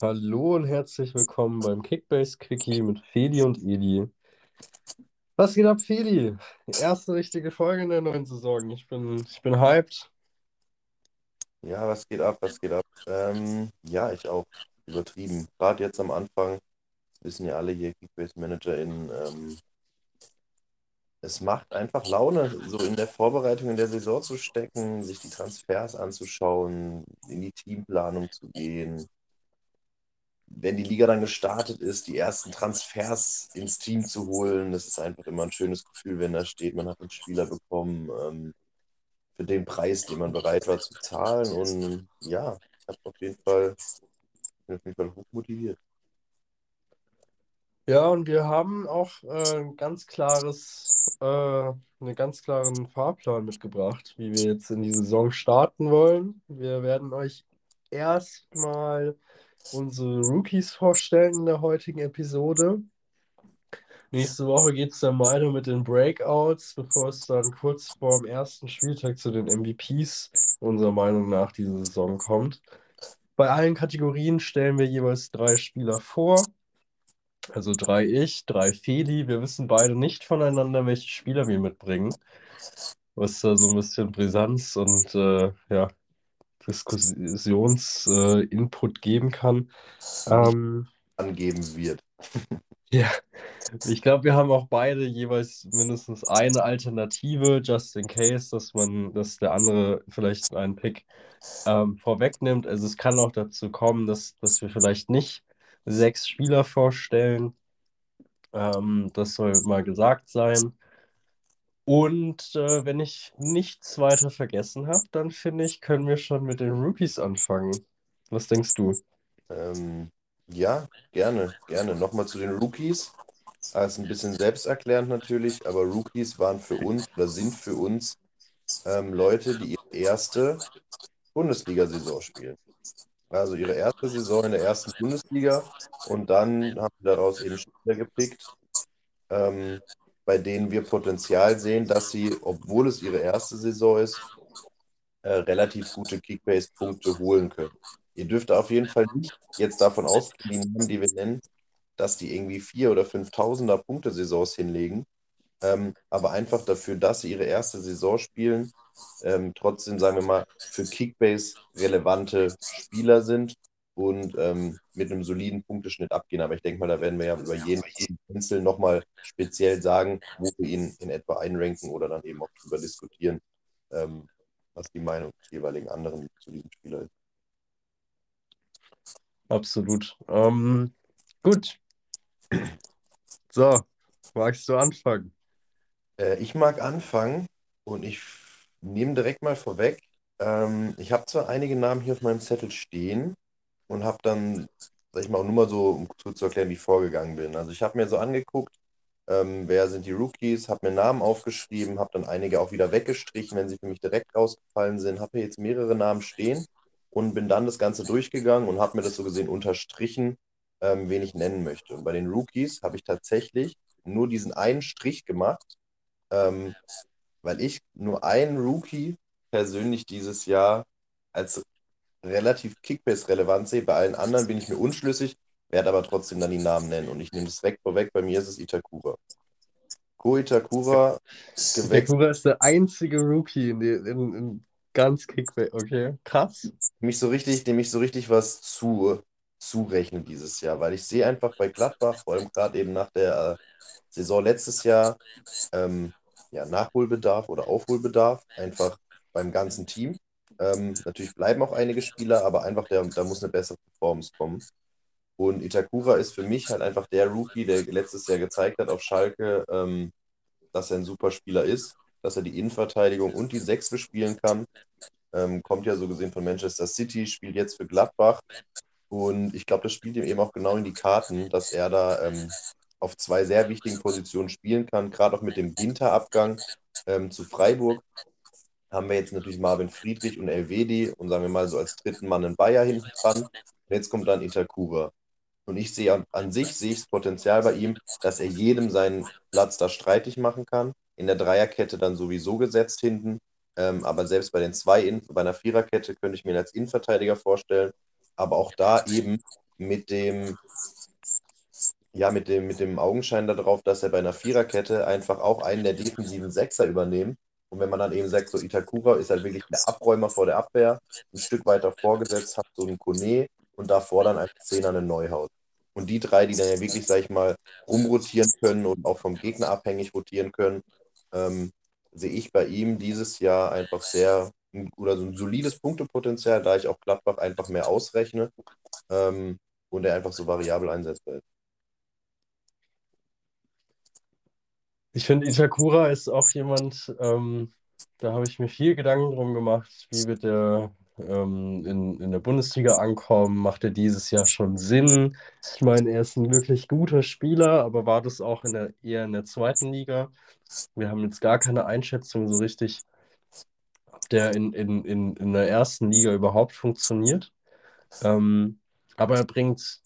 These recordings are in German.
Hallo und herzlich willkommen beim Kickbase Quickie mit Feli und Eli. Was geht ab, Feli? Erste richtige Folge in der neuen Saison. Ich bin, ich bin hyped. Ja, was geht ab, was geht ab? Ähm, ja, ich auch. Übertrieben. Gerade jetzt am Anfang, wissen ja alle hier Kickbase-ManagerInnen, ähm, es macht einfach Laune, so in der Vorbereitung in der Saison zu stecken, sich die Transfers anzuschauen, in die Teamplanung zu gehen. Wenn die Liga dann gestartet ist, die ersten Transfers ins Team zu holen, das ist einfach immer ein schönes Gefühl, wenn da steht, man hat einen Spieler bekommen ähm, für den Preis, den man bereit war zu zahlen. Und ja, ich habe auf jeden Fall, bin auf jeden Fall hoch motiviert. Ja, und wir haben auch äh, ein ganz klares, äh, einen ganz klaren Fahrplan mitgebracht, wie wir jetzt in die Saison starten wollen. Wir werden euch erstmal unsere Rookies vorstellen in der heutigen Episode. Nächste Woche geht es dann weiter mit den Breakouts, bevor es dann kurz vor dem ersten Spieltag zu den MVPs unserer Meinung nach diese Saison kommt. Bei allen Kategorien stellen wir jeweils drei Spieler vor. Also drei ich, drei Feli. Wir wissen beide nicht voneinander, welche Spieler wir mitbringen. Was da so ein bisschen Brisanz und äh, ja, Diskussions-Input äh, geben kann. Ähm, Angeben wird. ja, ich glaube, wir haben auch beide jeweils mindestens eine Alternative, just in case, dass man, dass der andere vielleicht einen Pick ähm, vorwegnimmt. Also es kann auch dazu kommen, dass, dass wir vielleicht nicht sechs Spieler vorstellen. Ähm, das soll mal gesagt sein. Und äh, wenn ich nichts weiter vergessen habe, dann finde ich, können wir schon mit den Rookies anfangen. Was denkst du? Ähm, ja, gerne, gerne. Nochmal zu den Rookies. Das ist ein bisschen selbsterklärend natürlich, aber Rookies waren für uns oder sind für uns ähm, Leute, die ihre erste Bundesliga-Saison spielen. Also ihre erste Saison in der ersten Bundesliga und dann haben wir daraus eben Spieler gepickt, ähm, bei denen wir Potenzial sehen, dass sie, obwohl es ihre erste Saison ist, äh, relativ gute Kickbase-Punkte holen können. Ihr dürft auf jeden Fall nicht jetzt davon ausgehen, die wir nennen, dass die irgendwie vier oder 5.000er Punkte-Saisons hinlegen, ähm, aber einfach dafür, dass sie ihre erste Saison spielen, ähm, trotzdem, sagen wir mal, für Kickbase relevante Spieler sind und ähm, mit einem soliden Punkteschnitt abgehen. Aber ich denke mal, da werden wir ja über jeden Einzel nochmal speziell sagen, wo wir ihn in etwa einranken oder dann eben auch darüber diskutieren, ähm, was die Meinung des jeweiligen anderen zu diesem Spieler ist. Absolut. Ähm, gut. So, magst du anfangen? Äh, ich mag anfangen und ich nehme direkt mal vorweg. Ähm, ich habe zwar einige Namen hier auf meinem Zettel stehen und habe dann, sag ich mal, nur mal so, um kurz zu erklären, wie ich vorgegangen bin. Also ich habe mir so angeguckt, ähm, wer sind die Rookies, habe mir Namen aufgeschrieben, habe dann einige auch wieder weggestrichen, wenn sie für mich direkt rausgefallen sind, habe hier jetzt mehrere Namen stehen und bin dann das Ganze durchgegangen und habe mir das so gesehen unterstrichen, ähm, wen ich nennen möchte. Und bei den Rookies habe ich tatsächlich nur diesen einen Strich gemacht, ähm, weil ich nur einen Rookie persönlich dieses Jahr als relativ Kickbase-relevant sehe. Bei allen anderen bin ich mir unschlüssig, werde aber trotzdem dann die Namen nennen. Und ich nehme das weg vorweg, bei mir ist es Itakura. Ko Itakura. Itakura ist der einzige Rookie in, in, in ganz Kickbase. Okay, krass. Mich so richtig, dem ich so richtig was zu, zurechnen dieses Jahr, weil ich sehe einfach bei Gladbach, vor allem gerade eben nach der äh, Saison letztes Jahr, ähm, ja, Nachholbedarf oder Aufholbedarf, einfach beim ganzen Team. Ähm, natürlich bleiben auch einige Spieler, aber einfach der, da muss eine bessere Performance kommen. Und Itakura ist für mich halt einfach der Rookie, der letztes Jahr gezeigt hat auf Schalke, ähm, dass er ein super Spieler ist, dass er die Innenverteidigung und die Sechs bespielen kann. Ähm, kommt ja so gesehen von Manchester City, spielt jetzt für Gladbach. Und ich glaube, das spielt ihm eben auch genau in die Karten, dass er da ähm, auf zwei sehr wichtigen Positionen spielen kann, gerade auch mit dem Winterabgang ähm, zu Freiburg haben wir jetzt natürlich Marvin Friedrich und Elvedi und sagen wir mal so als dritten Mann in Bayer hinten dran. Und jetzt kommt dann Itakura. Und ich sehe an, an sich sehe ich das Potenzial bei ihm, dass er jedem seinen Platz da streitig machen kann. In der Dreierkette dann sowieso gesetzt hinten. Ähm, aber selbst bei den zwei, in, bei einer Viererkette könnte ich mir ihn als Innenverteidiger vorstellen. Aber auch da eben mit dem, ja, mit dem, mit dem Augenschein darauf, dass er bei einer Viererkette einfach auch einen der defensiven Sechser übernimmt. Und wenn man dann eben sagt, so Itakura ist halt wirklich der Abräumer vor der Abwehr, ein Stück weiter vorgesetzt, hat so einen Kone und davor dann als Zehner einen Neuhaus. Und die drei, die dann ja wirklich, sag ich mal, rumrotieren können und auch vom Gegner abhängig rotieren können, ähm, sehe ich bei ihm dieses Jahr einfach sehr oder so ein solides Punktepotenzial, da ich auch Gladbach einfach mehr ausrechne ähm, und er einfach so variabel einsetzbar ist. Ich finde, Itakura ist auch jemand, ähm, da habe ich mir viel Gedanken drum gemacht, wie wird er ähm, in, in der Bundesliga ankommen? Macht er dieses Jahr schon Sinn? Ich meine, er ist ein wirklich guter Spieler, aber war das auch in der, eher in der zweiten Liga? Wir haben jetzt gar keine Einschätzung so richtig, ob der in, in, in, in der ersten Liga überhaupt funktioniert. Ähm, aber er bringt,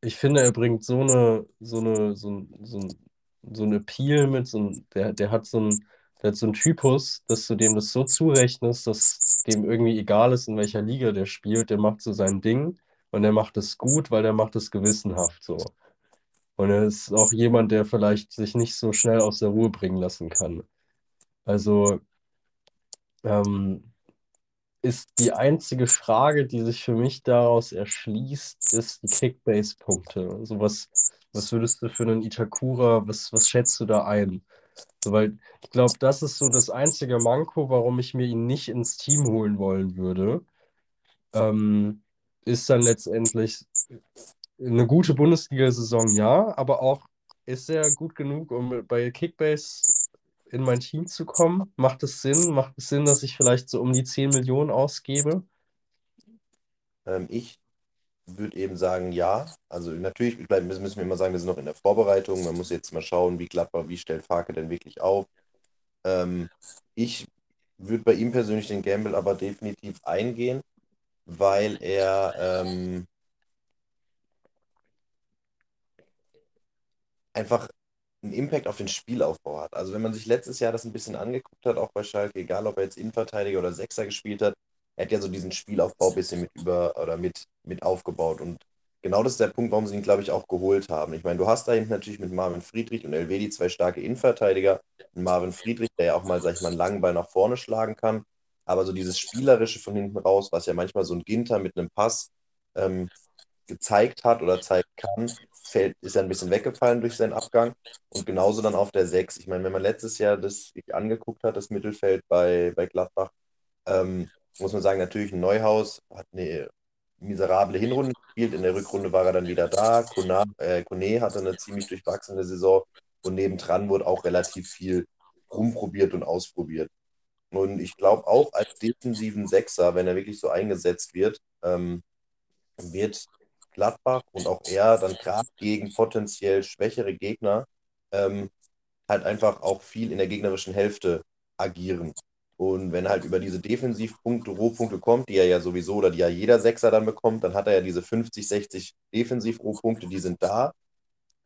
ich finde, er bringt so eine, so eine, so, so, so ein Appeal mit, so ein, der, der hat so ein, der hat so einen Typus, dass du dem das so zurechnest, dass dem irgendwie egal ist, in welcher Liga der spielt. Der macht so sein Ding und der macht es gut, weil der macht es gewissenhaft so. Und er ist auch jemand, der vielleicht sich nicht so schnell aus der Ruhe bringen lassen kann. Also ähm, ist die einzige Frage, die sich für mich daraus erschließt, ist die Kickbase-Punkte. Also was, was würdest du für einen Itakura, was, was schätzt du da ein? So, weil ich glaube, das ist so das einzige Manko, warum ich mir ihn nicht ins Team holen wollen würde. Ähm, ist dann letztendlich eine gute Bundesliga-Saison, ja, aber auch ist er gut genug, um bei Kickbase in mein Team zu kommen? Macht es Sinn? Macht es Sinn, dass ich vielleicht so um die 10 Millionen ausgebe? Ähm, ich würde eben sagen, ja. Also natürlich müssen wir immer sagen, wir sind noch in der Vorbereitung. Man muss jetzt mal schauen, wie Gladbach, wie stellt Farke denn wirklich auf. Ähm, ich würde bei ihm persönlich den Gamble aber definitiv eingehen, weil er ähm, einfach einen Impact auf den Spielaufbau hat. Also wenn man sich letztes Jahr das ein bisschen angeguckt hat, auch bei Schalke, egal ob er jetzt Innenverteidiger oder Sechser gespielt hat, er hat ja so diesen Spielaufbau ein bisschen mit über oder mit, mit aufgebaut. Und genau das ist der Punkt, warum sie ihn, glaube ich, auch geholt haben. Ich meine, du hast da hinten natürlich mit Marvin Friedrich und Elvedi zwei starke Innenverteidiger. Und Marvin Friedrich, der ja auch mal, sag ich mal, einen langen Ball nach vorne schlagen kann. Aber so dieses Spielerische von hinten raus, was ja manchmal so ein Ginter mit einem Pass ähm, gezeigt hat oder zeigen kann, fällt, ist ja ein bisschen weggefallen durch seinen Abgang. Und genauso dann auf der 6. Ich meine, wenn man letztes Jahr das angeguckt hat, das Mittelfeld bei, bei Gladbach, ähm, muss man sagen, natürlich ein Neuhaus, hat eine miserable Hinrunde gespielt. In der Rückrunde war er dann wieder da. Kone, äh, hatte eine ziemlich durchwachsene Saison und nebendran wurde auch relativ viel rumprobiert und ausprobiert. Und ich glaube auch als defensiven Sechser, wenn er wirklich so eingesetzt wird, ähm, wird Gladbach und auch er dann gerade gegen potenziell schwächere Gegner ähm, halt einfach auch viel in der gegnerischen Hälfte agieren. Und wenn halt über diese Defensivpunkte, Rohpunkte kommt, die er ja sowieso oder die ja jeder Sechser dann bekommt, dann hat er ja diese 50, 60 Defensiv-Rohpunkte, die sind da.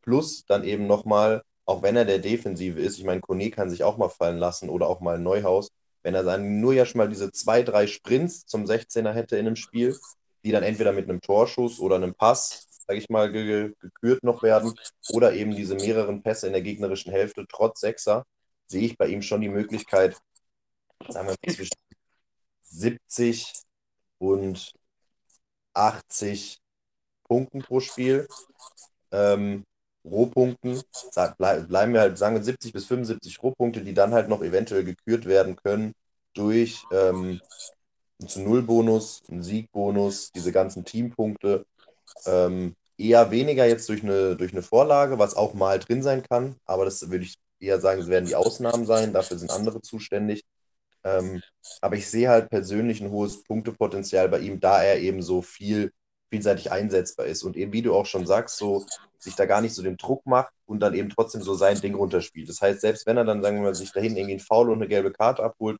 Plus dann eben nochmal, auch wenn er der Defensive ist, ich meine, Kone kann sich auch mal fallen lassen oder auch mal Neuhaus, wenn er dann nur ja schon mal diese zwei, drei Sprints zum 16er hätte in einem Spiel, die dann entweder mit einem Torschuss oder einem Pass, sage ich mal, ge gekürt noch werden oder eben diese mehreren Pässe in der gegnerischen Hälfte trotz Sechser, sehe ich bei ihm schon die Möglichkeit, sagen wir mal, zwischen 70 und 80 Punkten pro Spiel. Ähm, Rohpunkten, bleiben wir halt, sagen wir 70 bis 75 Rohpunkte, die dann halt noch eventuell gekürt werden können durch ähm, einen zu Null Bonus, einen Siegbonus, diese ganzen Teampunkte. Ähm, eher weniger jetzt durch eine, durch eine Vorlage, was auch mal drin sein kann, aber das würde ich eher sagen, es werden die Ausnahmen sein, dafür sind andere zuständig. Ähm, aber ich sehe halt persönlich ein hohes Punktepotenzial bei ihm, da er eben so viel vielseitig einsetzbar ist und eben, wie du auch schon sagst, so sich da gar nicht so den Druck macht und dann eben trotzdem so sein Ding runterspielt. Das heißt, selbst wenn er dann, sagen wir mal, sich dahin irgendwie einen Foul und eine gelbe Karte abholt,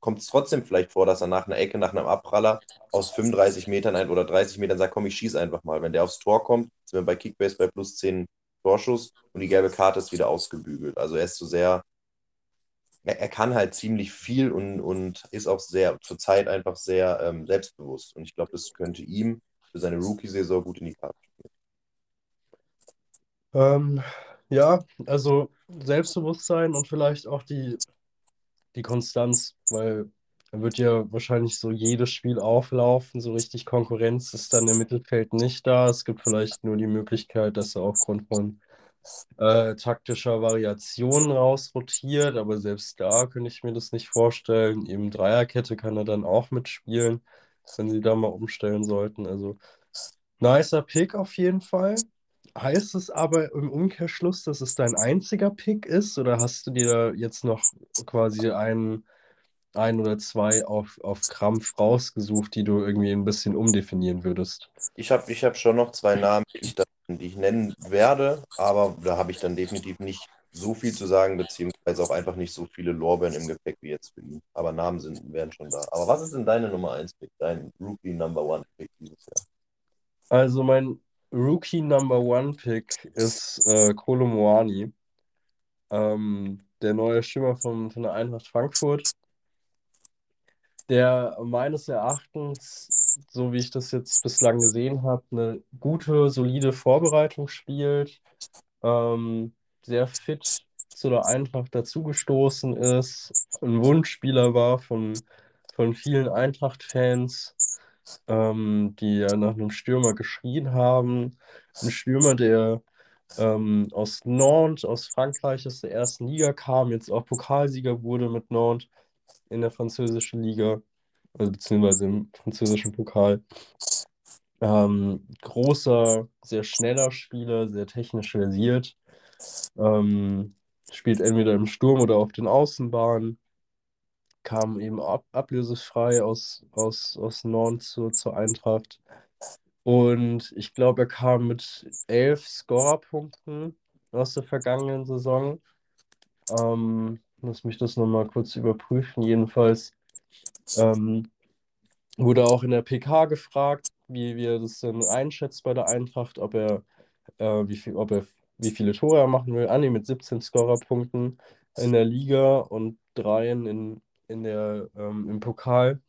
kommt es trotzdem vielleicht vor, dass er nach einer Ecke, nach einem Abpraller aus 35 Metern ein, oder 30 Metern sagt, komm, ich schieße einfach mal. Wenn der aufs Tor kommt, sind wir bei Kickbase bei plus 10 Torschuss und die gelbe Karte ist wieder ausgebügelt. Also er ist so sehr, er, er kann halt ziemlich viel und, und ist auch sehr, zurzeit einfach sehr ähm, selbstbewusst. Und ich glaube, das könnte ihm für seine Rookie-Saison gut in die Karte spielen. Ähm, ja, also Selbstbewusstsein und vielleicht auch die, die Konstanz, weil er wird ja wahrscheinlich so jedes Spiel auflaufen, so richtig Konkurrenz ist dann im Mittelfeld nicht da. Es gibt vielleicht nur die Möglichkeit, dass er aufgrund von äh, taktischer Variation rausrotiert, aber selbst da könnte ich mir das nicht vorstellen. Eben Dreierkette kann er dann auch mitspielen, wenn sie da mal umstellen sollten. Also nicer Pick auf jeden Fall. Heißt es aber im Umkehrschluss, dass es dein einziger Pick ist, oder hast du dir jetzt noch quasi einen, ein oder zwei auf, auf Krampf rausgesucht, die du irgendwie ein bisschen umdefinieren würdest? Ich habe ich hab schon noch zwei Namen, die ich, dann, die ich nennen werde, aber da habe ich dann definitiv nicht so viel zu sagen, beziehungsweise auch einfach nicht so viele Lorbeeren im Gepäck wie jetzt für ihn. Aber Namen sind, wären schon da. Aber was ist denn deine Nummer 1 Pick, dein Rookie Number 1 Pick dieses Jahr? Also mein Rookie Number One Pick ist äh, Kolo Muani, ähm, der neue Stürmer von, von der Eintracht Frankfurt, der meines Erachtens, so wie ich das jetzt bislang gesehen habe, eine gute, solide Vorbereitung spielt, ähm, sehr fit zu der Eintracht dazugestoßen ist, ein Wunschspieler war von, von vielen Eintracht-Fans ähm, die nach einem Stürmer geschrien haben. Ein Stürmer, der ähm, aus Nantes, aus Frankreich, aus der ersten Liga kam, jetzt auch Pokalsieger wurde mit Nantes in der französischen Liga, also beziehungsweise im französischen Pokal. Ähm, großer, sehr schneller Spieler, sehr technisch versiert. Ähm, spielt entweder im Sturm oder auf den Außenbahnen kam eben ab, ablösefrei aus, aus, aus Nantes zur, zur Eintracht. Und ich glaube, er kam mit elf Scorerpunkten aus der vergangenen Saison. Ähm, lass mich das nochmal kurz überprüfen. Jedenfalls ähm, wurde auch in der PK gefragt, wie, wie er das denn einschätzt bei der Eintracht, ob er, äh, wie, viel, ob er wie viele Tore er machen will. Nee, mit 17 Scorerpunkten in der Liga und dreien in, in der, ähm, im Pokal,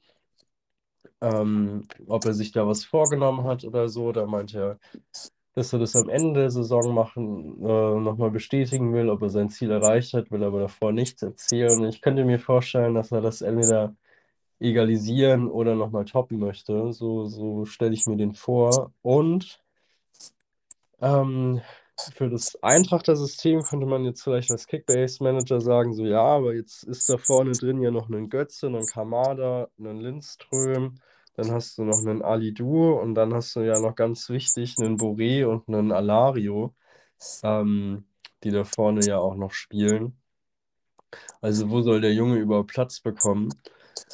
ähm, ob er sich da was vorgenommen hat oder so. Da meinte er, dass er das am Ende der Saison machen, äh, nochmal bestätigen will, ob er sein Ziel erreicht hat, will aber davor nichts erzählen. Ich könnte mir vorstellen, dass er das entweder egalisieren oder nochmal toppen möchte. So, so stelle ich mir den vor. Und ähm, für das Eintrachter-System könnte man jetzt vielleicht als Kickbase-Manager sagen, so ja, aber jetzt ist da vorne drin ja noch ein Götze, ein Kamada, ein Lindström, dann hast du noch einen Alidur und dann hast du ja noch ganz wichtig einen Boré und einen Alario, ähm, die da vorne ja auch noch spielen. Also wo soll der Junge überhaupt Platz bekommen?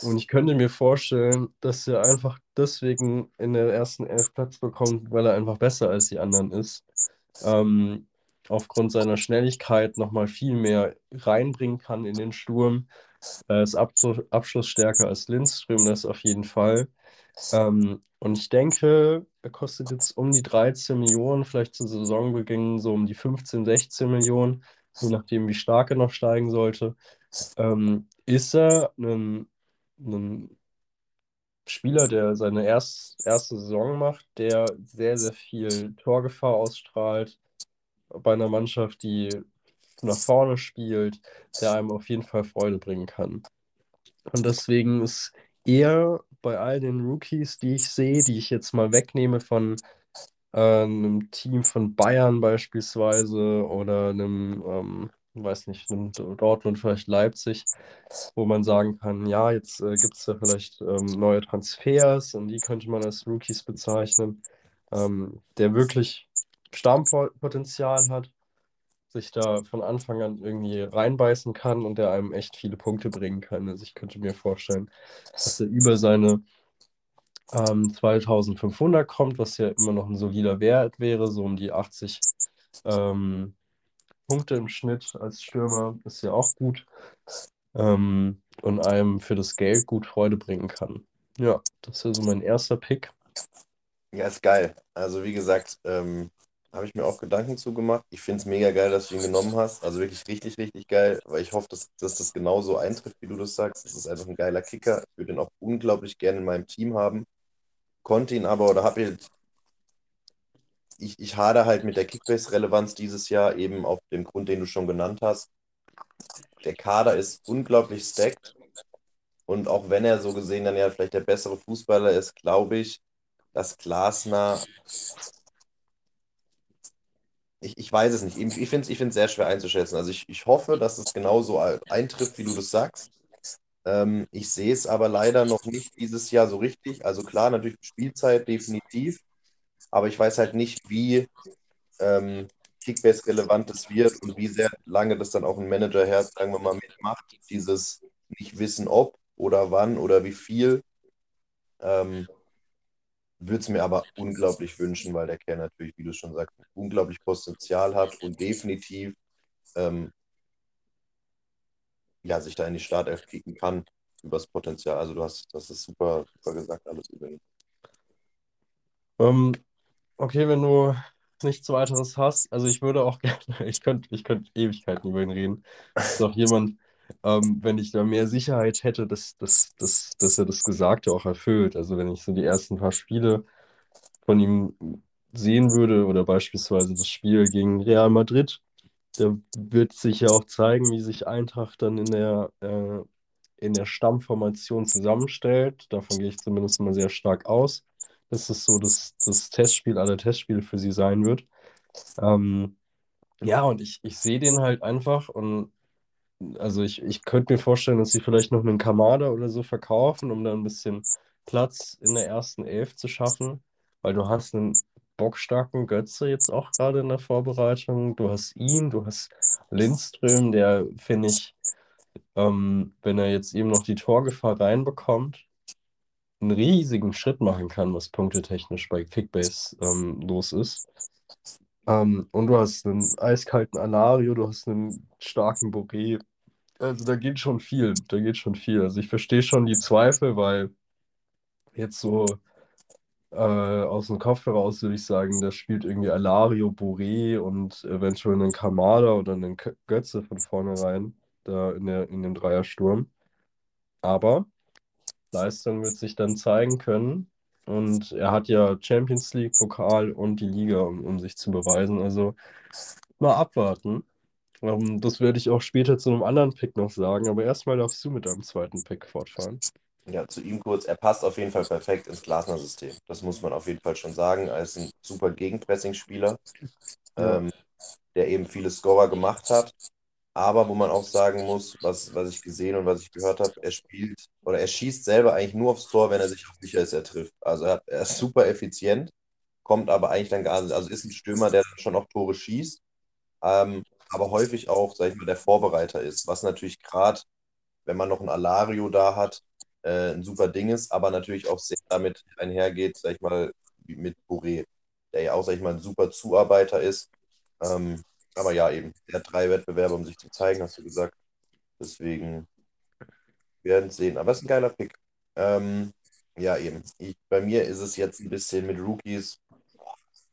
Und ich könnte mir vorstellen, dass er einfach deswegen in der ersten Elf Platz bekommt, weil er einfach besser als die anderen ist ähm, aufgrund seiner Schnelligkeit nochmal viel mehr reinbringen kann in den Sturm. Er ist Abschluss, abschlussstärker als Lindström, das auf jeden Fall. Ähm, und ich denke, er kostet jetzt um die 13 Millionen, vielleicht zu Saisonbeginn so um die 15, 16 Millionen, je nachdem, wie stark er noch steigen sollte. Ähm, ist er ein, ein Spieler, der seine erst, erste Saison macht, der sehr, sehr viel Torgefahr ausstrahlt bei einer Mannschaft, die nach vorne spielt, der einem auf jeden Fall Freude bringen kann. Und deswegen ist er bei all den Rookies, die ich sehe, die ich jetzt mal wegnehme von äh, einem Team von Bayern beispielsweise oder einem ähm, weiß nicht, nimmt Dortmund vielleicht Leipzig, wo man sagen kann, ja, jetzt äh, gibt es da vielleicht ähm, neue Transfers und die könnte man als Rookies bezeichnen, ähm, der wirklich Stammpotenzial hat, sich da von Anfang an irgendwie reinbeißen kann und der einem echt viele Punkte bringen kann. Also ich könnte mir vorstellen, dass er über seine ähm, 2500 kommt, was ja immer noch ein solider Wert wäre, so um die 80 ähm, Punkte im Schnitt als Stürmer ist ja auch gut. ähm, und einem für das Geld gut Freude bringen kann. Ja, das wäre so mein erster Pick. Ja, ist geil. Also wie gesagt, ähm, habe ich mir auch Gedanken zugemacht. Ich finde es mega geil, dass du ihn genommen hast. Also wirklich richtig, richtig geil, weil ich hoffe, dass, dass das genauso eintrifft, wie du das sagst. Das ist einfach ein geiler Kicker. Ich würde ihn auch unglaublich gerne in meinem Team haben. Konnte ihn aber oder habe ihn. Ich, ich hader halt mit der Kickbase-Relevanz dieses Jahr, eben auf dem Grund, den du schon genannt hast. Der Kader ist unglaublich stacked. Und auch wenn er so gesehen dann ja vielleicht der bessere Fußballer ist, glaube ich, dass Glasner ich, ich weiß es nicht. Ich, finde es ich sehr schwer einzuschätzen. Also ich, ich hoffe, dass es genauso eintrifft, wie du das sagst. Ähm, ich sehe es aber leider noch nicht dieses Jahr so richtig. Also klar, natürlich Spielzeit definitiv, aber ich weiß halt nicht, wie ähm, Kickbase relevant es wird und wie sehr lange das dann auch ein Manager her, sagen wir mal, mitmacht. Dieses nicht wissen, ob oder wann oder wie viel. Ähm, würde es mir aber unglaublich wünschen, weil der Kerl natürlich, wie du schon sagst, unglaublich Potenzial hat und definitiv ähm, ja, sich da in die Startelf kicken kann übers Potenzial. Also du hast, das ist super, super gesagt, alles über ihn. Ähm, okay, wenn du nichts weiteres hast, also ich würde auch gerne, ich könnte ich könnt Ewigkeiten über ihn reden. Das ist auch jemand, ähm, wenn ich da mehr Sicherheit hätte, dass, dass, dass, dass er das Gesagte auch erfüllt. Also wenn ich so die ersten paar Spiele von ihm sehen würde oder beispielsweise das Spiel gegen Real Madrid, da wird sich ja auch zeigen, wie sich Eintracht dann in der, äh, in der Stammformation zusammenstellt. Davon gehe ich zumindest mal sehr stark aus, dass es so das, das Testspiel aller Testspiele für sie sein wird. Ähm, ja, und ich, ich sehe den halt einfach und also ich, ich könnte mir vorstellen, dass sie vielleicht noch einen Kamada oder so verkaufen, um da ein bisschen Platz in der ersten Elf zu schaffen, weil du hast einen bockstarken Götze jetzt auch gerade in der Vorbereitung. Du hast ihn, du hast Lindström, der, finde ich, ähm, wenn er jetzt eben noch die Torgefahr reinbekommt, einen riesigen Schritt machen kann, was punktetechnisch bei Kickbase ähm, los ist. Ähm, und du hast einen eiskalten Alario, du hast einen starken Boré. Also da geht schon viel, da geht schon viel. Also ich verstehe schon die Zweifel, weil jetzt so äh, aus dem Kopf heraus würde ich sagen, da spielt irgendwie Alario, Boré und eventuell einen Kamada oder einen Götze von vornherein da in, der, in dem Dreiersturm. Aber Leistung wird sich dann zeigen können. Und er hat ja Champions League, Pokal und die Liga, um, um sich zu beweisen. Also mal abwarten. Um, das werde ich auch später zu einem anderen Pick noch sagen. Aber erstmal darfst du mit deinem zweiten Pick fortfahren. Ja, zu ihm kurz. Er passt auf jeden Fall perfekt ins Glasner-System. Das muss man auf jeden Fall schon sagen. Er ist ein super Gegenpressing-Spieler, ja. ähm, der eben viele Scorer gemacht hat. Aber wo man auch sagen muss, was, was ich gesehen und was ich gehört habe, er spielt oder er schießt selber eigentlich nur aufs Tor, wenn er sich ist, er trifft. Also er, er ist super effizient, kommt aber eigentlich dann gar nicht, also ist ein Stürmer, der schon auch Tore schießt, ähm, aber häufig auch, sag ich mal, der Vorbereiter ist, was natürlich gerade, wenn man noch ein Alario da hat, äh, ein super Ding ist, aber natürlich auch sehr damit einhergeht, sag ich mal, mit Bourré, der ja auch, sag ich mal, ein super Zuarbeiter ist. Ähm, aber ja, eben, er hat drei Wettbewerbe, um sich zu zeigen, hast du gesagt. Deswegen werden es sehen. Aber es ist ein geiler Pick. Ähm, ja, eben. Ich, bei mir ist es jetzt ein bisschen mit Rookies,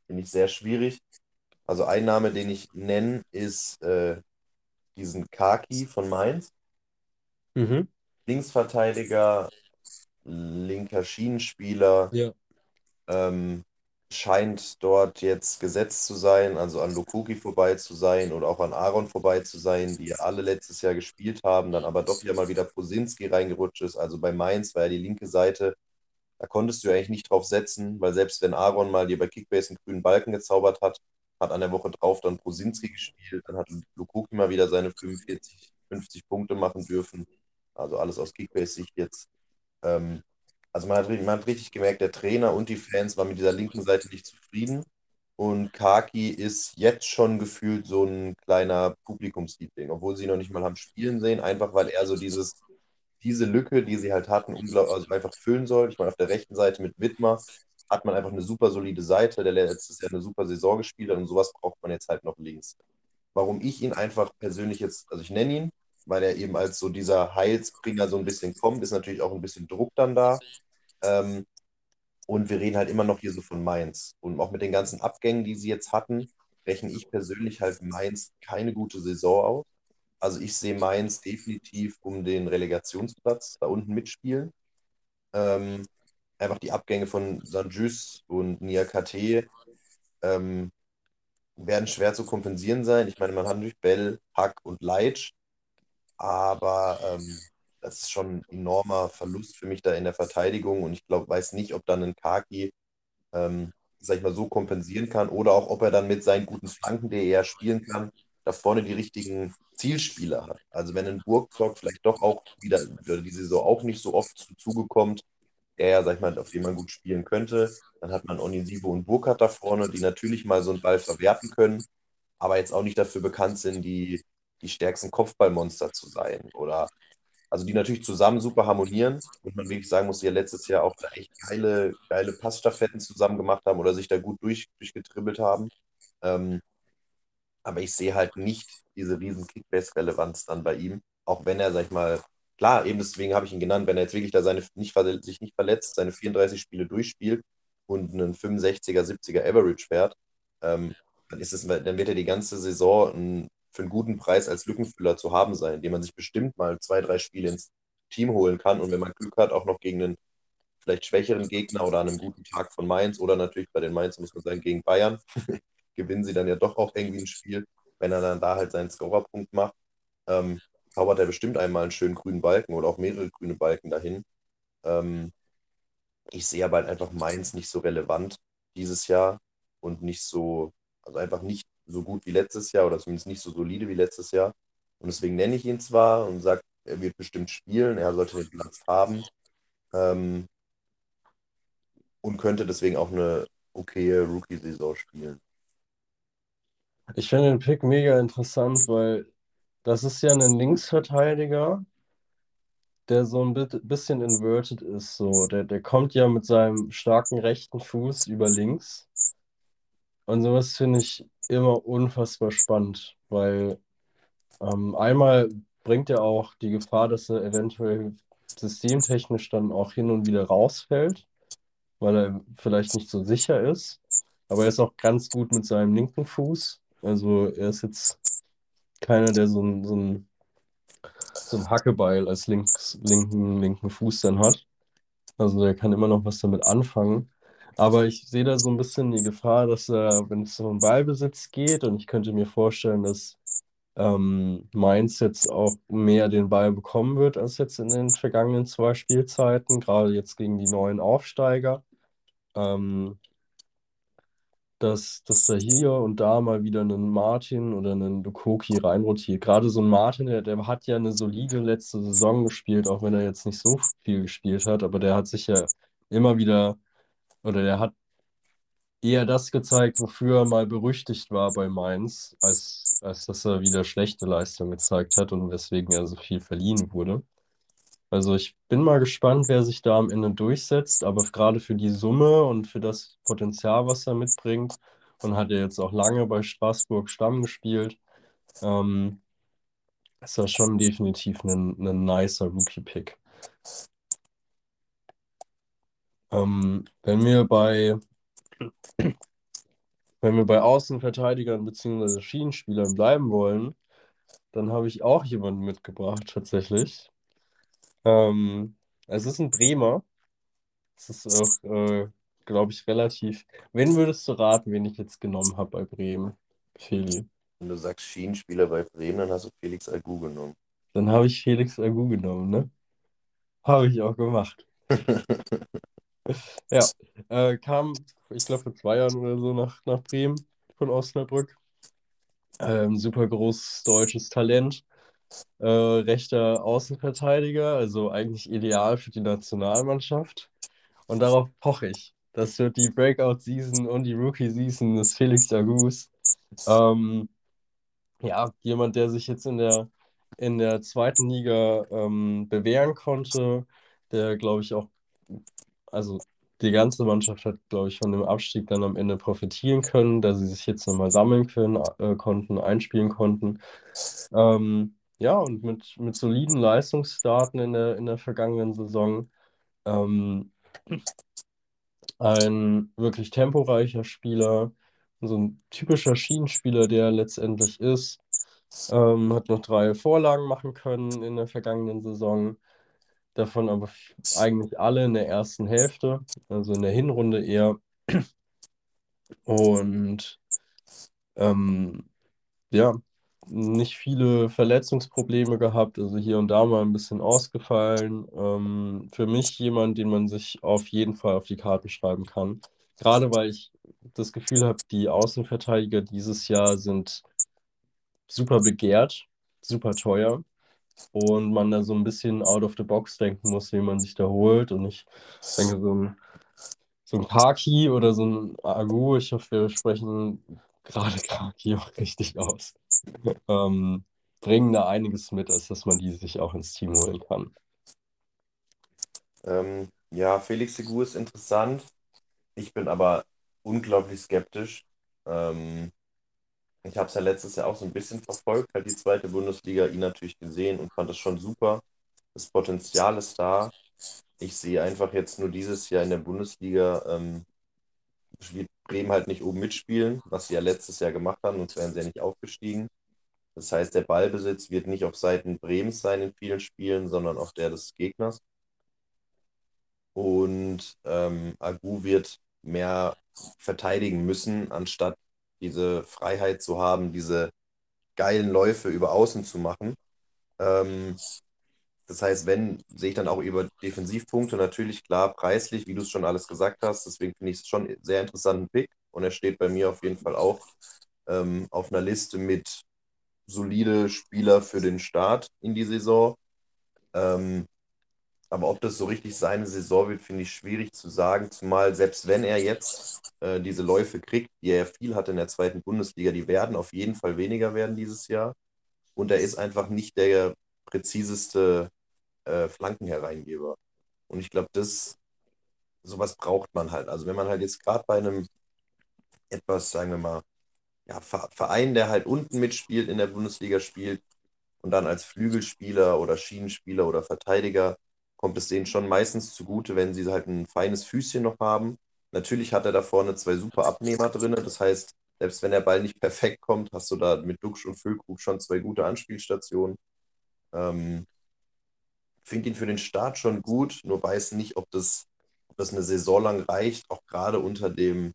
finde ich sehr schwierig. Also ein Name, den ich nenne, ist äh, diesen Kaki von Mainz. Mhm. Linksverteidiger, linker Schienenspieler. Ja. Ähm, scheint dort jetzt gesetzt zu sein, also an Lukuki vorbei zu sein oder auch an Aaron vorbei zu sein, die ja alle letztes Jahr gespielt haben, dann aber doch wieder mal wieder Posinski reingerutscht ist. Also bei Mainz war ja die linke Seite, da konntest du eigentlich nicht drauf setzen, weil selbst wenn Aaron mal dir bei Kickbase einen grünen Balken gezaubert hat, hat an der Woche drauf dann Posinski gespielt, dann hat Lukuki mal wieder seine 45, 50 Punkte machen dürfen. Also alles aus Kickbase-Sicht jetzt. Ähm, also man hat, man hat richtig gemerkt, der Trainer und die Fans waren mit dieser linken Seite nicht zufrieden. Und Kaki ist jetzt schon gefühlt so ein kleiner Publikumsliebling, obwohl sie ihn noch nicht mal haben spielen sehen, einfach weil er so dieses, diese Lücke, die sie halt hatten, also einfach füllen soll. Ich meine, auf der rechten Seite mit Wittmer hat man einfach eine super solide Seite, der letztes Jahr eine super Saison gespielt hat und sowas braucht man jetzt halt noch links. Warum ich ihn einfach persönlich jetzt, also ich nenne ihn, weil er eben als so dieser Heilsbringer so ein bisschen kommt, ist natürlich auch ein bisschen Druck dann da. Ähm, und wir reden halt immer noch hier so von Mainz. Und auch mit den ganzen Abgängen, die sie jetzt hatten, rechne ich persönlich halt Mainz keine gute Saison aus. Also ich sehe Mainz definitiv um den Relegationsplatz da unten mitspielen. Ähm, einfach die Abgänge von Sanjus und Niakate ähm, werden schwer zu kompensieren sein. Ich meine, man hat natürlich Bell, Hack und Leitsch, aber ähm, das ist schon ein enormer Verlust für mich da in der Verteidigung und ich glaube, weiß nicht, ob dann ein Kaki, ähm, sag ich mal, so kompensieren kann oder auch, ob er dann mit seinen guten Flanken, die er spielen kann, da vorne die richtigen Zielspieler hat. Also wenn ein Burgzock vielleicht doch auch wieder, die Saison auch nicht so oft zu Zuge der ja, sag ich mal, auf den man gut spielen könnte, dann hat man Onisivo und Burkhardt da vorne, die natürlich mal so einen Ball verwerten können, aber jetzt auch nicht dafür bekannt sind, die, die stärksten Kopfballmonster zu sein. Oder also die natürlich zusammen super harmonieren und man wirklich sagen muss, die ja letztes Jahr auch da echt geile, geile Passstaffetten zusammen gemacht haben oder sich da gut durch, durchgetribbelt haben. Ähm, aber ich sehe halt nicht diese riesen Kickbase-Relevanz dann bei ihm, auch wenn er, sag ich mal, klar, eben deswegen habe ich ihn genannt, wenn er jetzt wirklich da seine, nicht, sich nicht verletzt, seine 34 Spiele durchspielt und einen 65er, 70er Average fährt, ähm, dann, ist es, dann wird er die ganze Saison ein, für einen guten Preis als Lückenfüller zu haben sein, den man sich bestimmt mal zwei, drei Spiele ins Team holen kann und wenn man Glück hat, auch noch gegen einen vielleicht schwächeren Gegner oder an einem guten Tag von Mainz oder natürlich bei den Mainz muss man sagen, gegen Bayern, gewinnen sie dann ja doch auch irgendwie ein Spiel, wenn er dann da halt seinen Scorerpunkt macht. Ähm, zaubert er bestimmt einmal einen schönen grünen Balken oder auch mehrere grüne Balken dahin. Ähm, ich sehe aber halt einfach Mainz nicht so relevant dieses Jahr und nicht so, also einfach nicht so gut wie letztes Jahr oder zumindest nicht so solide wie letztes Jahr. Und deswegen nenne ich ihn zwar und sage, er wird bestimmt spielen, er sollte den Platz haben ähm, und könnte deswegen auch eine okaye Rookie-Saison spielen. Ich finde den Pick mega interessant, weil das ist ja ein Linksverteidiger, der so ein bisschen inverted ist. So. Der, der kommt ja mit seinem starken rechten Fuß über links. Und sowas finde ich immer unfassbar spannend, weil ähm, einmal bringt er auch die Gefahr, dass er eventuell systemtechnisch dann auch hin und wieder rausfällt, weil er vielleicht nicht so sicher ist. Aber er ist auch ganz gut mit seinem linken Fuß. Also er ist jetzt keiner, der so ein, so ein, so ein Hackebeil als links, linken, linken Fuß dann hat. Also der kann immer noch was damit anfangen. Aber ich sehe da so ein bisschen die Gefahr, dass er, wenn es um Ballbesitz geht, und ich könnte mir vorstellen, dass ähm, Mainz jetzt auch mehr den Ball bekommen wird als jetzt in den vergangenen zwei Spielzeiten, gerade jetzt gegen die neuen Aufsteiger. Ähm, dass, dass da hier und da mal wieder einen Martin oder einen Lukoki reinrotiert. Gerade so ein Martin, der, der hat ja eine solide letzte Saison gespielt, auch wenn er jetzt nicht so viel gespielt hat, aber der hat sich ja immer wieder, oder der hat eher das gezeigt, wofür er mal berüchtigt war bei Mainz, als, als dass er wieder schlechte Leistung gezeigt hat und weswegen er so viel verliehen wurde. Also ich bin mal gespannt, wer sich da am Ende durchsetzt, aber gerade für die Summe und für das Potenzial, was er mitbringt, und hat er jetzt auch lange bei Straßburg Stamm gespielt, ähm, ist das schon definitiv ein, ein nicer Rookie-Pick. Ähm, wenn wir bei wenn wir bei Außenverteidigern bzw. Schienenspielern bleiben wollen, dann habe ich auch jemanden mitgebracht, tatsächlich. Ähm, es ist ein Bremer. Es ist auch, äh, glaube ich, relativ. Wen würdest du raten, wen ich jetzt genommen habe bei Bremen, Feli? Wenn du sagst Schienenspieler bei Bremen, dann hast du Felix Agu genommen. Dann habe ich Felix Agu genommen, ne? Habe ich auch gemacht. ja, äh, kam, ich glaube, vor zwei Jahren oder so nach, nach Bremen von Osnabrück. Ähm, super großes deutsches Talent äh, rechter Außenverteidiger, also eigentlich ideal für die Nationalmannschaft. Und darauf poche ich. Das wird die Breakout-Season und die Rookie-Season des Felix Agus. Ähm, ja, jemand, der sich jetzt in der, in der zweiten Liga ähm, bewähren konnte, der, glaube ich, auch, also die ganze Mannschaft hat, glaube ich, von dem Abstieg dann am Ende profitieren können, da sie sich jetzt nochmal sammeln können, äh, konnten, einspielen konnten. Ähm, ja, und mit, mit soliden Leistungsdaten in der, in der vergangenen Saison. Ähm, ein wirklich temporeicher Spieler, so ein typischer Schienenspieler, der letztendlich ist. Ähm, hat noch drei Vorlagen machen können in der vergangenen Saison. Davon aber eigentlich alle in der ersten Hälfte, also in der Hinrunde eher. Und ähm, ja, nicht viele Verletzungsprobleme gehabt, also hier und da mal ein bisschen ausgefallen. Ähm, für mich jemand, den man sich auf jeden Fall auf die Karten schreiben kann. Gerade weil ich das Gefühl habe, die Außenverteidiger dieses Jahr sind super begehrt, super teuer und man da so ein bisschen out of the box denken muss, wie man sich da holt. Und ich denke, so ein, so ein Kaki oder so ein Agu, ich hoffe, wir sprechen gerade Kaki auch richtig aus, ähm, bringen da einiges mit, als dass man die sich auch ins Team holen kann. Ähm, ja, Felix Segur ist interessant. Ich bin aber unglaublich skeptisch. Ähm, ich habe es ja letztes Jahr auch so ein bisschen verfolgt, halt die zweite Bundesliga, ihn natürlich gesehen und fand das schon super. Das Potenzial ist da. Ich sehe einfach jetzt nur dieses Jahr in der Bundesliga, ähm, wird Bremen halt nicht oben mitspielen, was sie ja letztes Jahr gemacht haben, sonst wären sie ja nicht aufgestiegen. Das heißt, der Ballbesitz wird nicht auf Seiten Bremens sein in vielen Spielen, sondern auf der des Gegners. Und ähm, Agu wird mehr verteidigen müssen, anstatt diese Freiheit zu haben, diese geilen Läufe über Außen zu machen. Ähm, das heißt, wenn, sehe ich dann auch über Defensivpunkte natürlich klar preislich, wie du es schon alles gesagt hast. Deswegen finde ich es schon sehr interessanten Pick und er steht bei mir auf jeden Fall auch ähm, auf einer Liste mit solide Spieler für den Start in die Saison. Ähm, aber ob das so richtig seine Saison wird, finde ich schwierig zu sagen. Zumal selbst wenn er jetzt äh, diese Läufe kriegt, die er viel hat in der zweiten Bundesliga, die werden auf jeden Fall weniger werden dieses Jahr. Und er ist einfach nicht der präziseste äh, Flankenhereingeber. Und ich glaube, das, sowas braucht man halt. Also wenn man halt jetzt gerade bei einem etwas, sagen wir mal, ja, Verein, der halt unten mitspielt, in der Bundesliga spielt und dann als Flügelspieler oder Schienenspieler oder Verteidiger kommt es denen schon meistens zugute, wenn sie halt ein feines Füßchen noch haben. Natürlich hat er da vorne zwei super Abnehmer drin. Das heißt, selbst wenn der Ball nicht perfekt kommt, hast du da mit Duxch und Füllkrug schon zwei gute Anspielstationen. Ähm, Finde ihn für den Start schon gut, nur weiß nicht, ob das, ob das eine Saison lang reicht, auch gerade unter dem,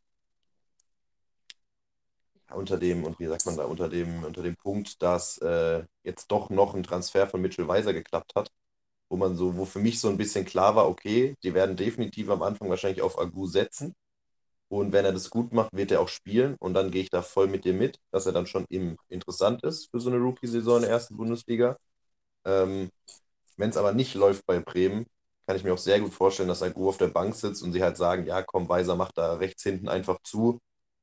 unter dem, und wie sagt man da, unter dem, unter dem Punkt, dass äh, jetzt doch noch ein Transfer von Mitchell Weiser geklappt hat, wo man so, wo für mich so ein bisschen klar war, okay, die werden definitiv am Anfang wahrscheinlich auf Agu setzen. Und wenn er das gut macht, wird er auch spielen. Und dann gehe ich da voll mit dir mit, dass er dann schon im interessant ist für so eine Rookie-Saison in der ersten Bundesliga. Ähm, wenn es aber nicht läuft bei Bremen, kann ich mir auch sehr gut vorstellen, dass Agu auf der Bank sitzt und sie halt sagen, ja, komm, Weiser macht da rechts hinten einfach zu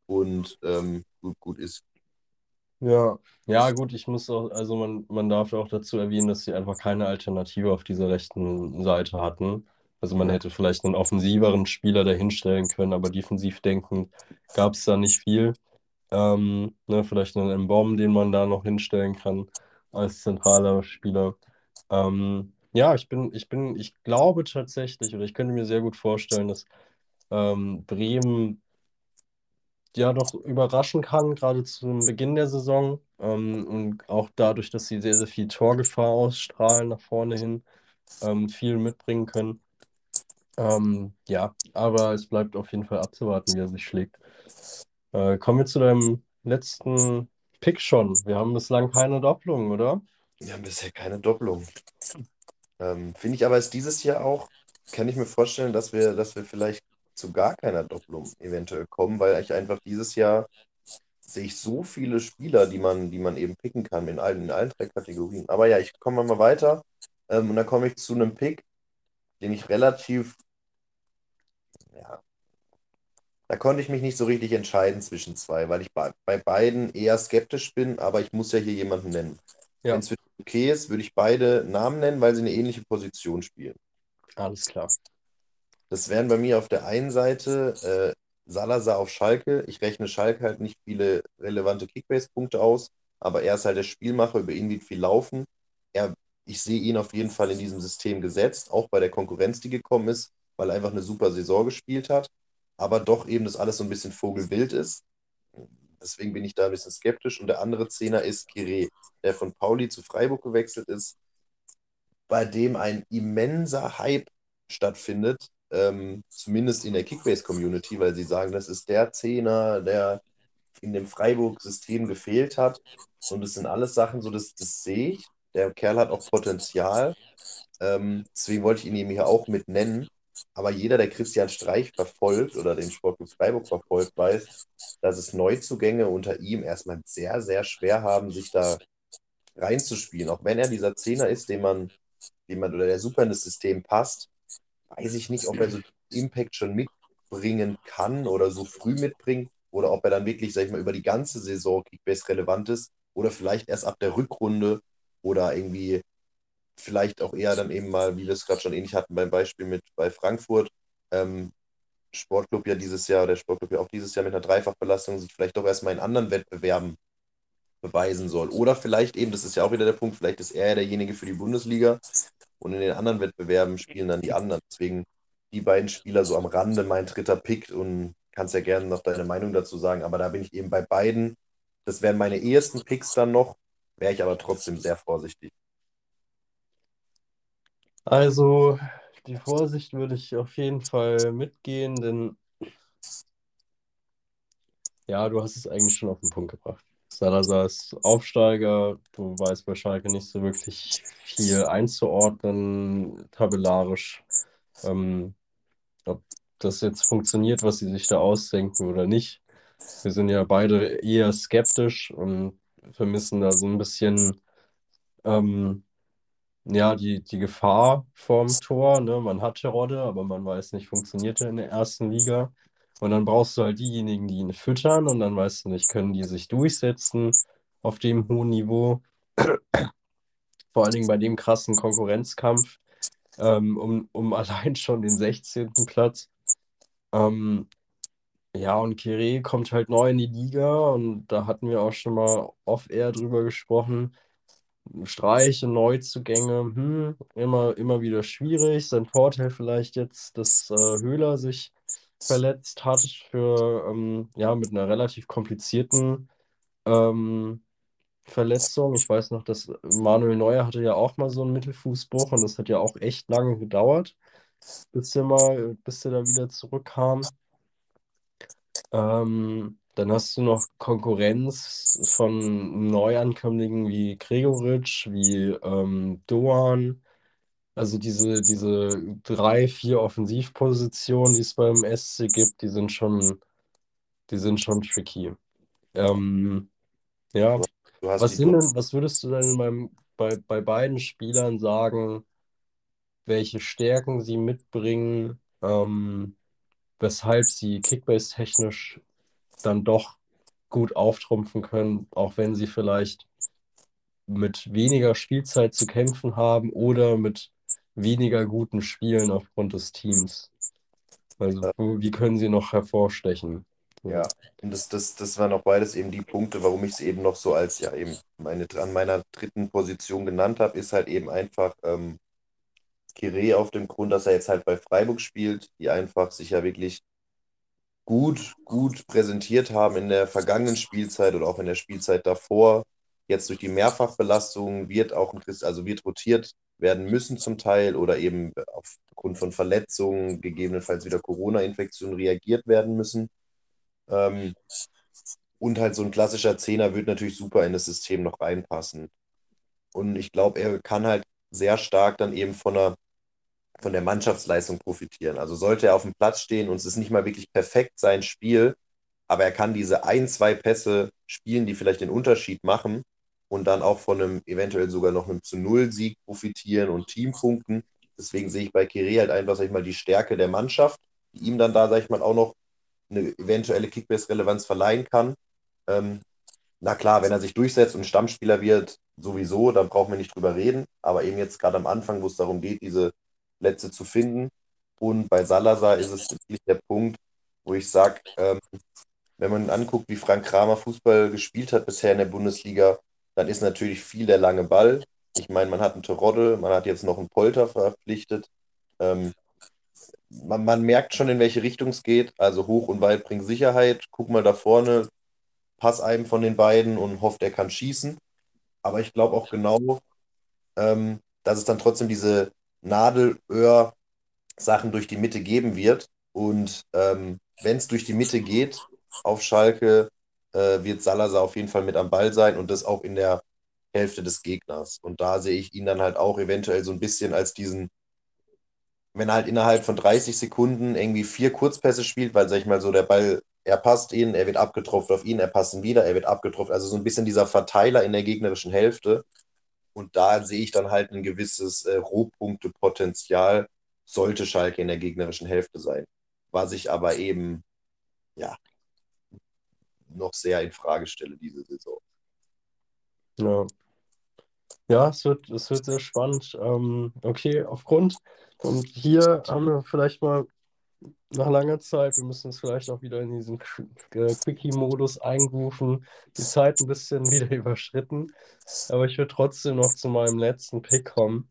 und ähm, gut, gut ist. Ja, ja, gut, ich muss auch, also man, man darf auch dazu erwähnen, dass sie einfach keine Alternative auf dieser rechten Seite hatten. Also man hätte vielleicht einen offensiveren Spieler dahinstellen können, aber defensiv denkend gab es da nicht viel. Ähm, ne, vielleicht einen Mbom, den man da noch hinstellen kann als zentraler Spieler. Ähm, ja, ich bin, ich bin, ich glaube tatsächlich, oder ich könnte mir sehr gut vorstellen, dass ähm, Bremen ja doch überraschen kann, gerade zum Beginn der Saison. Ähm, und auch dadurch, dass sie sehr, sehr viel Torgefahr ausstrahlen nach vorne hin, ähm, viel mitbringen können. Ähm, ja, aber es bleibt auf jeden Fall abzuwarten, wie er sich schlägt. Äh, kommen wir zu deinem letzten Pick schon. Wir haben bislang keine Doppelung, oder? Wir haben bisher keine Doppelung. Ähm, Finde ich aber ist dieses Jahr auch, kann ich mir vorstellen, dass wir, dass wir vielleicht zu gar keiner Doppelung eventuell kommen, weil ich einfach dieses Jahr sehe ich so viele Spieler, die man, die man eben picken kann in allen, in allen drei Kategorien. Aber ja, ich komme mal weiter ähm, und dann komme ich zu einem Pick, den ich relativ, ja, da konnte ich mich nicht so richtig entscheiden zwischen zwei, weil ich bei, bei beiden eher skeptisch bin, aber ich muss ja hier jemanden nennen. Ja. Wenn es okay ist, würde ich beide Namen nennen, weil sie eine ähnliche Position spielen. Alles klar. Das wären bei mir auf der einen Seite äh, Salazar auf Schalke. Ich rechne Schalke halt nicht viele relevante Kickbase-Punkte aus, aber er ist halt der Spielmacher, über ihn wird viel laufen. er, ich sehe ihn auf jeden Fall in diesem System gesetzt, auch bei der Konkurrenz, die gekommen ist, weil er einfach eine super Saison gespielt hat, aber doch eben das alles so ein bisschen vogelwild ist. Deswegen bin ich da ein bisschen skeptisch. Und der andere Zehner ist Kire, der von Pauli zu Freiburg gewechselt ist, bei dem ein immenser Hype stattfindet, ähm, zumindest in der Kickbase-Community, weil sie sagen, das ist der Zehner, der in dem Freiburg-System gefehlt hat. Und das sind alles Sachen, so das, das sehe ich. Der Kerl hat auch Potenzial. Ähm, deswegen wollte ich ihn eben hier auch mit nennen. Aber jeder, der Christian Streich verfolgt oder den Sportclub Freiburg verfolgt, weiß, dass es Neuzugänge unter ihm erstmal sehr, sehr schwer haben, sich da reinzuspielen. Auch wenn er dieser Zehner ist, den man, den man oder der super in das System passt, weiß ich nicht, ob er so Impact schon mitbringen kann oder so früh mitbringt oder ob er dann wirklich, sag ich mal, über die ganze Saison Kickbase relevant ist oder vielleicht erst ab der Rückrunde oder irgendwie vielleicht auch eher dann eben mal, wie wir es gerade schon ähnlich hatten beim Beispiel mit bei Frankfurt, ähm, Sportclub ja dieses Jahr, der Sportclub ja auch dieses Jahr mit einer Dreifachbelastung sich vielleicht doch erstmal in anderen Wettbewerben beweisen soll. Oder vielleicht eben, das ist ja auch wieder der Punkt, vielleicht ist er ja derjenige für die Bundesliga und in den anderen Wettbewerben spielen dann die anderen. Deswegen die beiden Spieler so am Rande mein dritter Pick und kannst ja gerne noch deine Meinung dazu sagen, aber da bin ich eben bei beiden. Das wären meine ehesten Picks dann noch, wäre ich aber trotzdem sehr vorsichtig. Also, die Vorsicht würde ich auf jeden Fall mitgehen, denn ja, du hast es eigentlich schon auf den Punkt gebracht. Salazar ist Aufsteiger, du weißt bei Schalke nicht so wirklich viel einzuordnen, tabellarisch. Ähm, ob das jetzt funktioniert, was sie sich da ausdenken oder nicht. Wir sind ja beide eher skeptisch und vermissen da so ein bisschen ähm, ja, die, die Gefahr vorm Tor. Ne? Man hat Terodde, aber man weiß nicht, funktioniert er in der ersten Liga. Und dann brauchst du halt diejenigen, die ihn füttern und dann weißt du nicht, können die sich durchsetzen auf dem hohen Niveau. Vor allen Dingen bei dem krassen Konkurrenzkampf ähm, um, um allein schon den 16. Platz. Ähm, ja, und Kire kommt halt neu in die Liga und da hatten wir auch schon mal off-air drüber gesprochen. Streiche, Neuzugänge, hm, immer, immer wieder schwierig. Sein Vorteil vielleicht jetzt, dass äh, Höhler sich verletzt hat für ähm, ja mit einer relativ komplizierten ähm, Verletzung. Ich weiß noch, dass Manuel Neuer hatte ja auch mal so einen Mittelfußbruch und das hat ja auch echt lange gedauert, bis er mal, bis er da wieder zurückkam. Ähm, dann hast du noch Konkurrenz von Neuankömmlingen wie Gregoritsch, wie ähm, Doan. Also diese, diese drei, vier Offensivpositionen, die es beim SC gibt, die sind schon, die sind schon tricky. Ähm, ja, was sind denn, was würdest du denn beim, bei, bei beiden Spielern sagen, welche Stärken sie mitbringen, ähm, weshalb sie Kickbase-technisch dann doch gut auftrumpfen können, auch wenn sie vielleicht mit weniger Spielzeit zu kämpfen haben oder mit weniger guten Spielen aufgrund des Teams. Also wie können sie noch hervorstechen? Ja, und das, das, das waren auch beides eben die Punkte, warum ich es eben noch so als ja eben meine, an meiner dritten Position genannt habe, ist halt eben einfach ähm, Kire auf dem Grund, dass er jetzt halt bei Freiburg spielt, die einfach sich ja wirklich gut, gut präsentiert haben in der vergangenen Spielzeit oder auch in der Spielzeit davor. Jetzt durch die Mehrfachbelastung wird auch ein Christ, also wird rotiert werden müssen zum Teil oder eben aufgrund von Verletzungen, gegebenenfalls wieder Corona-Infektionen reagiert werden müssen. Ähm, und halt so ein klassischer Zehner wird natürlich super in das System noch reinpassen. Und ich glaube, er kann halt sehr stark dann eben von einer von der Mannschaftsleistung profitieren. Also sollte er auf dem Platz stehen und es ist nicht mal wirklich perfekt sein Spiel, aber er kann diese ein, zwei Pässe spielen, die vielleicht den Unterschied machen und dann auch von einem eventuell sogar noch einem zu Null Sieg profitieren und Teampunkten. Deswegen sehe ich bei Kire halt einfach, sag ich mal, die Stärke der Mannschaft, die ihm dann da, sag ich mal, auch noch eine eventuelle Kickbase-Relevanz verleihen kann. Ähm, na klar, wenn er sich durchsetzt und Stammspieler wird, sowieso, dann brauchen wir nicht drüber reden. Aber eben jetzt gerade am Anfang, wo es darum geht, diese Plätze zu finden. Und bei Salazar ist es wirklich der Punkt, wo ich sage, ähm, wenn man anguckt, wie Frank Kramer Fußball gespielt hat bisher in der Bundesliga, dann ist natürlich viel der lange Ball. Ich meine, man hat einen Terodde, man hat jetzt noch einen Polter verpflichtet. Ähm, man, man, merkt schon, in welche Richtung es geht. Also hoch und weit bringt Sicherheit. Guck mal da vorne, pass einem von den beiden und hofft, er kann schießen. Aber ich glaube auch genau, ähm, dass es dann trotzdem diese Nadelöhr-Sachen durch die Mitte geben wird. Und ähm, wenn es durch die Mitte geht auf Schalke, äh, wird Salazar auf jeden Fall mit am Ball sein und das auch in der Hälfte des Gegners. Und da sehe ich ihn dann halt auch eventuell so ein bisschen als diesen, wenn er halt innerhalb von 30 Sekunden irgendwie vier Kurzpässe spielt, weil, sag ich mal, so der Ball, er passt ihn, er wird abgetroffen auf ihn, er passt ihn wieder, er wird abgetroffen. Also so ein bisschen dieser Verteiler in der gegnerischen Hälfte. Und da sehe ich dann halt ein gewisses äh, Rohpunktepotenzial, sollte Schalke in der gegnerischen Hälfte sein. Was ich aber eben, ja, noch sehr in Frage stelle diese Saison. Ja. Ja, es wird, es wird sehr spannend. Ähm, okay, aufgrund, und hier haben wir vielleicht mal nach langer Zeit, wir müssen uns vielleicht auch wieder in diesen äh, Quickie-Modus einrufen, die Zeit ein bisschen wieder überschritten. Aber ich würde trotzdem noch zu meinem letzten Pick kommen,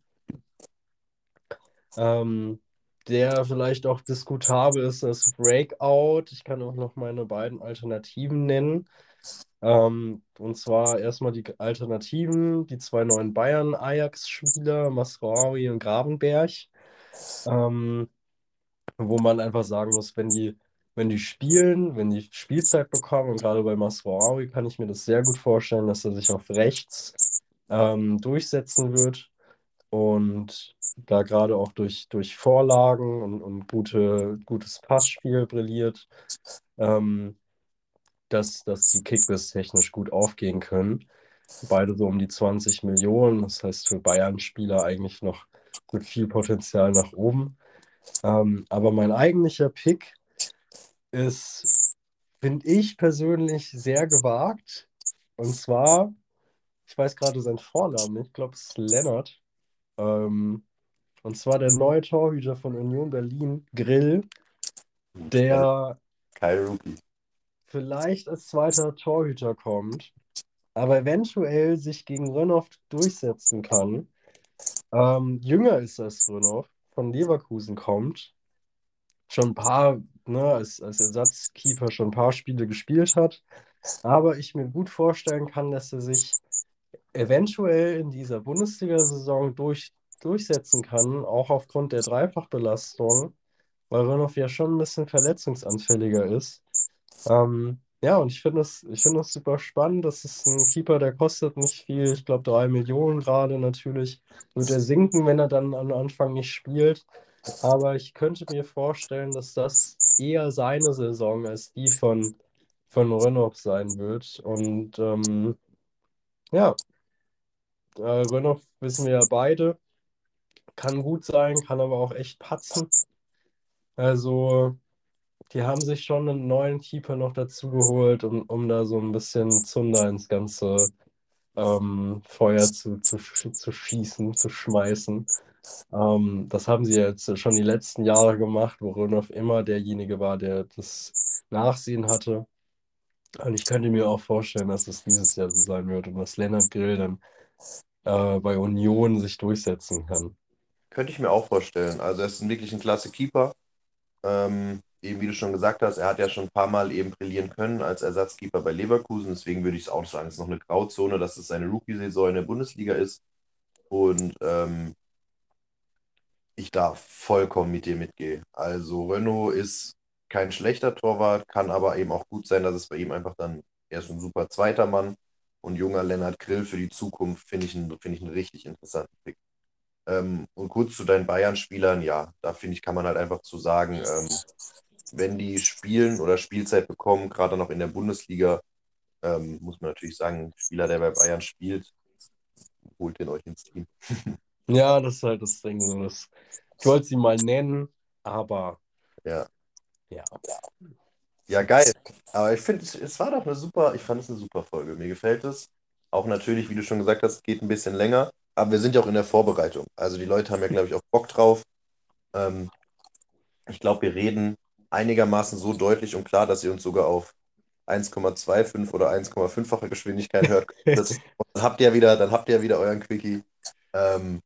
ähm, der vielleicht auch diskutabel ist, das Breakout. Ich kann auch noch meine beiden Alternativen nennen. Ähm, und zwar erstmal die Alternativen, die zwei neuen Bayern-Ajax-Spieler, Masraoui und Gravenberg. Ähm, wo man einfach sagen muss, wenn die, wenn die spielen, wenn die Spielzeit bekommen, und gerade bei Masraoui kann ich mir das sehr gut vorstellen, dass er sich auf rechts ähm, durchsetzen wird und da gerade auch durch, durch Vorlagen und, und gute, gutes Passspiel brilliert. Ähm, dass, dass die Kickbiss technisch gut aufgehen können. Beide so um die 20 Millionen. Das heißt für Bayern-Spieler eigentlich noch mit viel Potenzial nach oben. Ähm, aber mein eigentlicher Pick ist, finde ich persönlich, sehr gewagt. Und zwar, ich weiß gerade seinen Vornamen ich glaube, es ist Lennart. Ähm, und zwar der neue Torhüter von Union Berlin, Grill, der Kai Rookie. vielleicht als zweiter Torhüter kommt, aber eventuell sich gegen Rönnow durchsetzen kann. Ähm, jünger ist als Rönnow, von Leverkusen kommt, schon ein paar, ne, als, als Ersatzkeeper schon ein paar Spiele gespielt hat, aber ich mir gut vorstellen kann, dass er sich eventuell in dieser Bundesliga-Saison durch, durchsetzen kann, auch aufgrund der Dreifachbelastung, weil Rönnow ja schon ein bisschen verletzungsanfälliger ist. Ähm, ja, und ich finde das, ich finde das super spannend. Das ist ein Keeper, der kostet nicht viel. Ich glaube, drei Millionen gerade natürlich. Wird er sinken, wenn er dann am Anfang nicht spielt. Aber ich könnte mir vorstellen, dass das eher seine Saison als die von, von Rönnow sein wird. Und ähm, ja, äh, Rönnow wissen wir ja beide. Kann gut sein, kann aber auch echt patzen. Also die haben sich schon einen neuen Keeper noch dazu geholt, um, um da so ein bisschen Zunder ins ganze ähm, Feuer zu, zu, zu schießen, zu schmeißen. Ähm, das haben sie jetzt schon die letzten Jahre gemacht, wo Rönhoff immer derjenige war, der das Nachsehen hatte. Und ich könnte mir auch vorstellen, dass es dieses Jahr so sein wird und dass Lennart Grill dann äh, bei Union sich durchsetzen kann. Könnte ich mir auch vorstellen. Also er ist wirklich ein klasse Keeper. Ähm, eben wie du schon gesagt hast, er hat ja schon ein paar Mal eben brillieren können als Ersatzkeeper bei Leverkusen. Deswegen würde ich es auch sagen, es ist noch eine Grauzone, dass es seine Rookie-Saison in der Bundesliga ist. Und ähm, ich darf vollkommen mit dir mitgehen. Also Renault ist kein schlechter Torwart, kann aber eben auch gut sein, dass es bei ihm einfach dann, er ist ein super zweiter Mann und junger Lennart Grill für die Zukunft finde ich, einen, find ich einen richtig interessanten Pick. Ähm, und kurz zu deinen Bayern-Spielern, ja, da finde ich, kann man halt einfach zu sagen, ähm, wenn die spielen oder Spielzeit bekommen, gerade noch in der Bundesliga, ähm, muss man natürlich sagen, Spieler, der bei Bayern spielt, holt den euch ins Team. ja, das ist halt das Ding. Das, ich wollte sie mal nennen, aber ja. Ja. Ja, geil. Aber ich finde, es, es war doch eine super, ich fand es eine super Folge. Mir gefällt es. Auch natürlich, wie du schon gesagt hast, geht ein bisschen länger. Aber wir sind ja auch in der Vorbereitung. Also die Leute haben ja, glaube ich, auch Bock drauf. Ähm, ich glaube, wir reden einigermaßen so deutlich und klar, dass sie uns sogar auf 1,25 oder 1,5-fache Geschwindigkeit hört. Das, dann habt ihr wieder, dann habt ihr wieder euren Quickie. Ähm,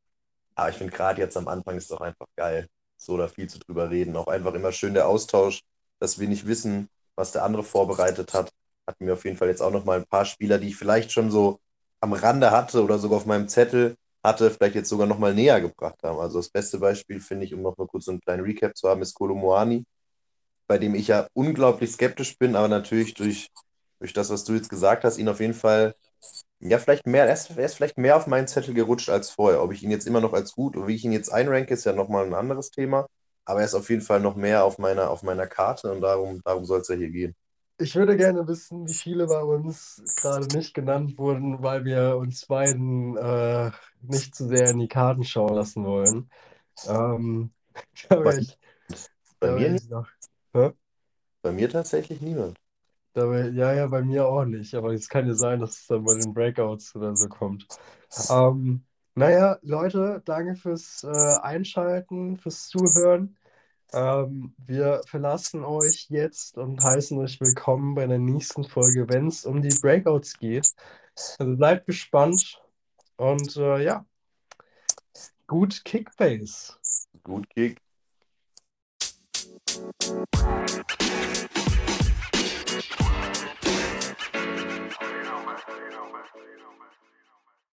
aber ich finde gerade jetzt am Anfang ist doch einfach geil, so da viel zu drüber reden. Auch einfach immer schön der Austausch, dass wir nicht wissen, was der andere vorbereitet hat. Hatten wir auf jeden Fall jetzt auch noch mal ein paar Spieler, die ich vielleicht schon so am Rande hatte oder sogar auf meinem Zettel hatte, vielleicht jetzt sogar noch mal näher gebracht haben. Also das beste Beispiel finde ich, um noch mal kurz so einen kleinen Recap zu haben, ist Kolo Moani, bei dem ich ja unglaublich skeptisch bin, aber natürlich durch, durch das, was du jetzt gesagt hast, ihn auf jeden Fall ja, vielleicht mehr, er ist, er ist vielleicht mehr auf meinen Zettel gerutscht als vorher. Ob ich ihn jetzt immer noch als gut oder wie ich ihn jetzt einranke, ist ja nochmal ein anderes Thema. Aber er ist auf jeden Fall noch mehr auf meiner, auf meiner Karte und darum, darum soll es ja hier gehen. Ich würde gerne wissen, wie viele bei uns gerade nicht genannt wurden, weil wir uns beiden äh, nicht zu sehr in die Karten schauen lassen wollen. Ähm, Bei, ich, bei mir nicht, ich noch. Hä? bei mir tatsächlich niemand. Da wär, ja, ja, bei mir auch nicht. Aber es kann ja sein, dass es dann bei den Breakouts oder so kommt. Ähm, naja, Leute, danke fürs äh, Einschalten, fürs Zuhören. Ähm, wir verlassen euch jetzt und heißen euch willkommen bei der nächsten Folge, wenn es um die Breakouts geht. Also bleibt gespannt und äh, ja, gut Kickbase. Gut Kick.